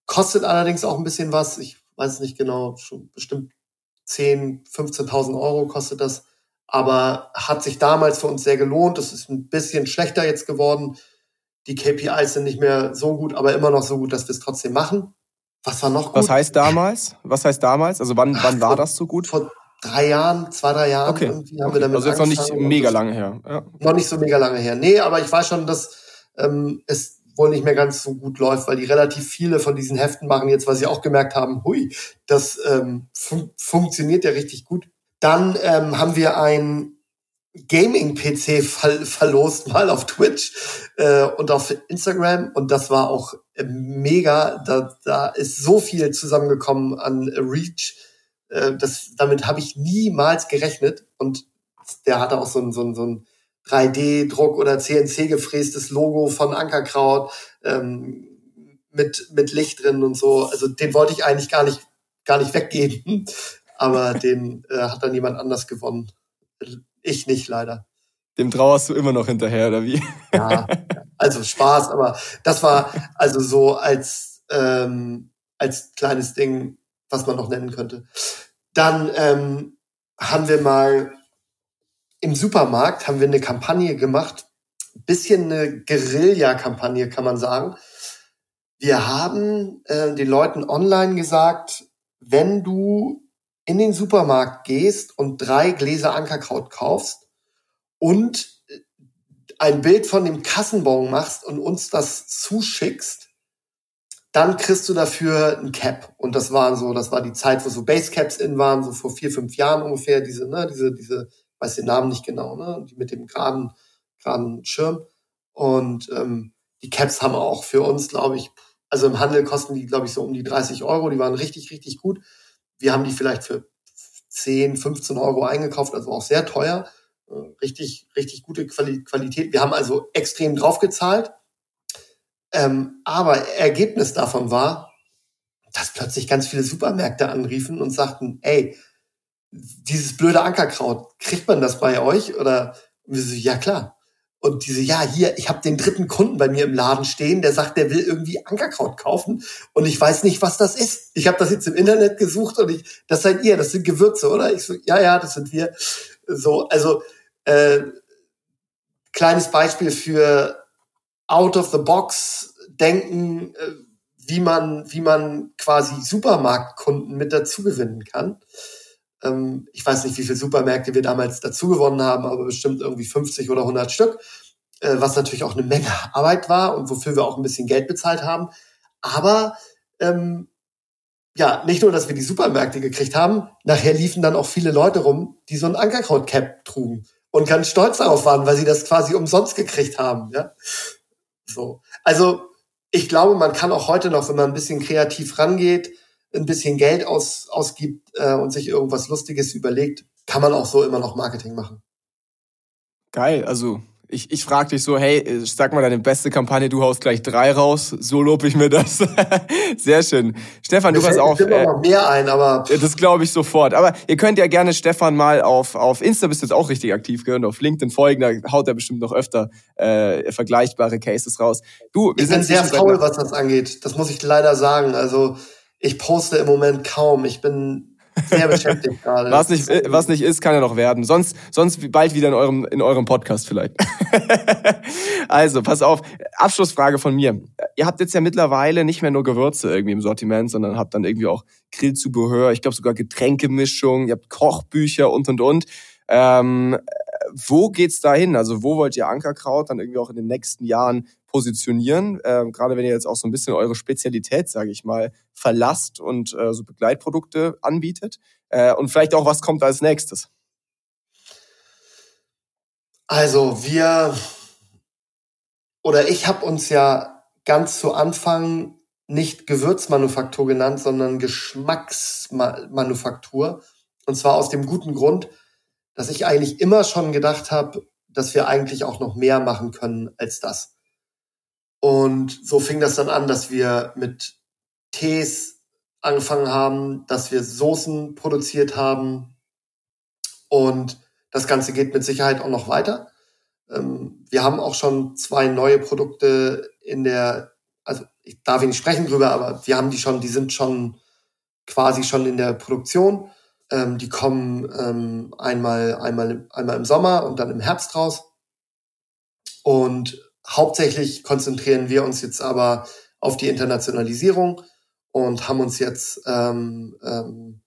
Kostet allerdings auch ein bisschen was. Ich weiß nicht genau, schon bestimmt 10, 15.000 Euro kostet das. Aber hat sich damals für uns sehr gelohnt. Das ist ein bisschen schlechter jetzt geworden. Die KPIs sind nicht mehr so gut, aber immer noch so gut, dass wir es trotzdem machen. Was war noch gut? Was heißt damals? Was heißt damals? Also wann, Ach, wann war vor, das so gut? Vor drei Jahren, zwei, drei Jahren okay. irgendwie haben okay. wir damit Also jetzt noch nicht mega lange her. Ja. Noch nicht so mega lange her. Nee, aber ich weiß schon, dass ähm, es wohl nicht mehr ganz so gut läuft, weil die relativ viele von diesen Heften machen jetzt, weil sie auch gemerkt haben, hui, das ähm, fun funktioniert ja richtig gut. Dann ähm, haben wir ein Gaming-PC ver verlost mal auf Twitch äh, und auf Instagram und das war auch äh, mega. Da, da ist so viel zusammengekommen an Reach. Äh, das, damit habe ich niemals gerechnet und der hatte auch so ein, so ein, so ein 3D-Druck oder CNC gefrästes Logo von Ankerkraut ähm, mit, mit Licht drin und so. Also den wollte ich eigentlich gar nicht, gar nicht weggeben. Aber den äh, hat dann jemand anders gewonnen. Ich nicht, leider. Dem trauerst du immer noch hinterher, oder wie? Ja, also Spaß, aber das war also so als, ähm, als kleines Ding, was man noch nennen könnte. Dann ähm, haben wir mal im Supermarkt haben wir eine Kampagne gemacht, bisschen eine Guerilla-Kampagne, kann man sagen. Wir haben äh, den Leuten online gesagt, wenn du in den Supermarkt gehst und drei Gläser Ankerkraut kaufst und äh, ein Bild von dem Kassenbon machst und uns das zuschickst, dann kriegst du dafür ein Cap. Und das waren so, das war die Zeit, wo so Basecaps in waren, so vor vier, fünf Jahren ungefähr, diese, ne, diese, diese weiß den Namen nicht genau, ne? Die mit dem geraden, geraden Schirm. Und ähm, die Caps haben auch für uns, glaube ich, also im Handel kosten die, glaube ich, so um die 30 Euro. Die waren richtig, richtig gut. Wir haben die vielleicht für 10, 15 Euro eingekauft, also auch sehr teuer. Äh, richtig, richtig gute Qualität. Wir haben also extrem draufgezahlt. Ähm, aber Ergebnis davon war, dass plötzlich ganz viele Supermärkte anriefen und sagten, ey, dieses blöde Ankerkraut, kriegt man das bei euch? Oder wir so, ja klar. Und diese, ja, hier, ich habe den dritten Kunden bei mir im Laden stehen, der sagt, der will irgendwie Ankerkraut kaufen und ich weiß nicht, was das ist. Ich habe das jetzt im Internet gesucht und ich, das seid ihr, das sind Gewürze, oder? Ich so, ja, ja, das sind wir. So, also äh, kleines Beispiel für out of the box denken, äh, wie man, wie man quasi Supermarktkunden mit dazu gewinnen kann. Ähm, ich weiß nicht, wie viele Supermärkte wir damals dazu gewonnen haben, aber bestimmt irgendwie 50 oder 100 Stück, äh, was natürlich auch eine Menge Arbeit war und wofür wir auch ein bisschen Geld bezahlt haben. Aber ähm, ja, nicht nur, dass wir die Supermärkte gekriegt haben, nachher liefen dann auch viele Leute rum, die so ein Ankerkraut-Cap trugen und ganz stolz darauf waren, weil sie das quasi umsonst gekriegt haben. Ja, so. Also ich glaube, man kann auch heute noch, wenn man ein bisschen kreativ rangeht, ein bisschen Geld aus, ausgibt äh, und sich irgendwas Lustiges überlegt, kann man auch so immer noch Marketing machen. Geil, also ich, ich frage dich so, hey, sag mal deine beste Kampagne, du haust gleich drei raus, so lob ich mir das. Sehr schön. Stefan, mir du warst auch. Äh, noch mehr ein, aber. Das glaube ich sofort. Aber ihr könnt ja gerne Stefan mal auf, auf Insta bist du jetzt auch richtig aktiv gehört, auf LinkedIn folgen, da haut er bestimmt noch öfter äh, vergleichbare Cases raus. Du, wir ich sind bin sehr faul, was das angeht. Das muss ich leider sagen. Also ich poste im Moment kaum. Ich bin sehr beschäftigt gerade. Was nicht, was nicht ist, kann ja noch werden. Sonst, sonst bald wieder in eurem, in eurem Podcast vielleicht. also, pass auf. Abschlussfrage von mir. Ihr habt jetzt ja mittlerweile nicht mehr nur Gewürze irgendwie im Sortiment, sondern habt dann irgendwie auch Grillzubehör, ich glaube sogar Getränkemischung, ihr habt Kochbücher und und und. Ähm, wo geht's da hin? Also wo wollt ihr Ankerkraut dann irgendwie auch in den nächsten Jahren positionieren? Ähm, gerade wenn ihr jetzt auch so ein bisschen eure Spezialität, sage ich mal, verlasst und äh, so Begleitprodukte anbietet. Äh, und vielleicht auch, was kommt als nächstes? Also wir oder ich habe uns ja ganz zu Anfang nicht Gewürzmanufaktur genannt, sondern Geschmacksmanufaktur. Und zwar aus dem guten Grund, dass ich eigentlich immer schon gedacht habe, dass wir eigentlich auch noch mehr machen können als das. Und so fing das dann an, dass wir mit Tees angefangen haben, dass wir Soßen produziert haben. Und das Ganze geht mit Sicherheit auch noch weiter. Ähm, wir haben auch schon zwei neue Produkte in der, also ich darf nicht sprechen drüber, aber wir haben die schon, die sind schon quasi schon in der Produktion. Ähm, die kommen ähm, einmal, einmal, einmal im Sommer und dann im Herbst raus. Und hauptsächlich konzentrieren wir uns jetzt aber auf die Internationalisierung und haben uns jetzt ähm, ähm,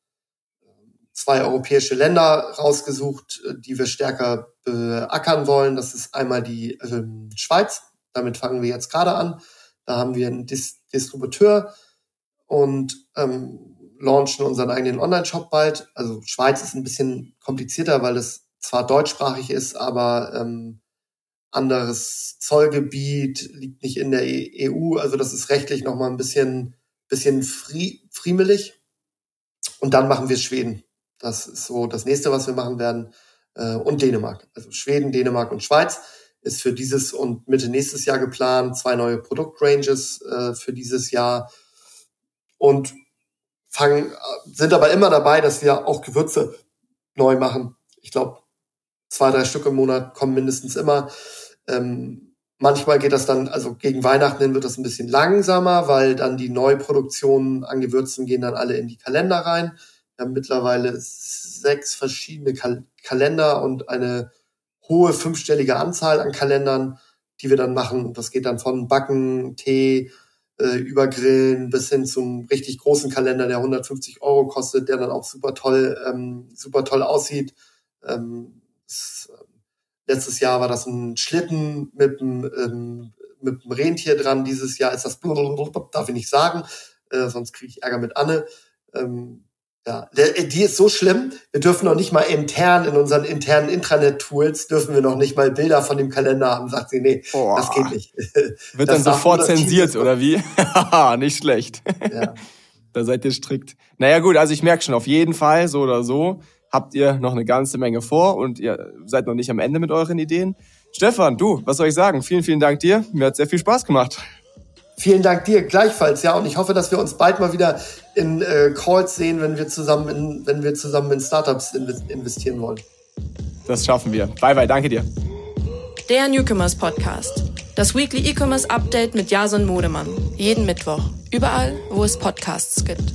zwei europäische Länder rausgesucht, die wir stärker beackern wollen. Das ist einmal die ähm, Schweiz. Damit fangen wir jetzt gerade an. Da haben wir einen Dis Distributeur und ähm, launchen unseren eigenen Online-Shop bald. Also Schweiz ist ein bisschen komplizierter, weil es zwar deutschsprachig ist, aber ähm, anderes Zollgebiet liegt nicht in der EU. Also das ist rechtlich noch mal ein bisschen bisschen frie, friemelig. Und dann machen wir Schweden. Das ist so das nächste, was wir machen werden. Äh, und Dänemark. Also Schweden, Dänemark und Schweiz ist für dieses und Mitte nächstes Jahr geplant. Zwei neue Produktranges äh, für dieses Jahr. Und fangen, sind aber immer dabei, dass wir auch Gewürze neu machen. Ich glaube, zwei, drei Stück im Monat kommen mindestens immer. Ähm, manchmal geht das dann, also gegen Weihnachten wird das ein bisschen langsamer, weil dann die Neuproduktionen an Gewürzen gehen dann alle in die Kalender rein. Wir haben mittlerweile sechs verschiedene Kal Kalender und eine hohe fünfstellige Anzahl an Kalendern, die wir dann machen. Das geht dann von Backen, Tee, äh, über bis hin zum richtig großen Kalender, der 150 Euro kostet, der dann auch super toll, ähm, super toll aussieht. Ähm, äh, letztes Jahr war das ein Schlitten mit einem, ähm, mit einem Rentier dran. Dieses Jahr ist das, darf ich nicht sagen, äh, sonst kriege ich Ärger mit Anne. Ähm, ja, der, die ist so schlimm. Wir dürfen noch nicht mal intern in unseren internen Intranet-Tools dürfen wir noch nicht mal Bilder von dem Kalender haben. Sagt sie, nee, Boah. das geht nicht. Wird das dann sofort zensiert oder wie? nicht schlecht. Ja. da seid ihr strikt. Naja gut, also ich merke schon, auf jeden Fall so oder so habt ihr noch eine ganze Menge vor und ihr seid noch nicht am Ende mit euren Ideen. Stefan, du, was soll ich sagen? Vielen, vielen Dank dir. Mir hat sehr viel Spaß gemacht. Vielen Dank dir gleichfalls, ja. Und ich hoffe, dass wir uns bald mal wieder in äh, Calls sehen, wenn wir zusammen in, wenn wir zusammen in Startups investieren wollen. Das schaffen wir. Bye bye, danke dir. Der Newcomers Podcast. Das Weekly E-Commerce Update mit Jason Modemann. Jeden Mittwoch. Überall, wo es Podcasts gibt.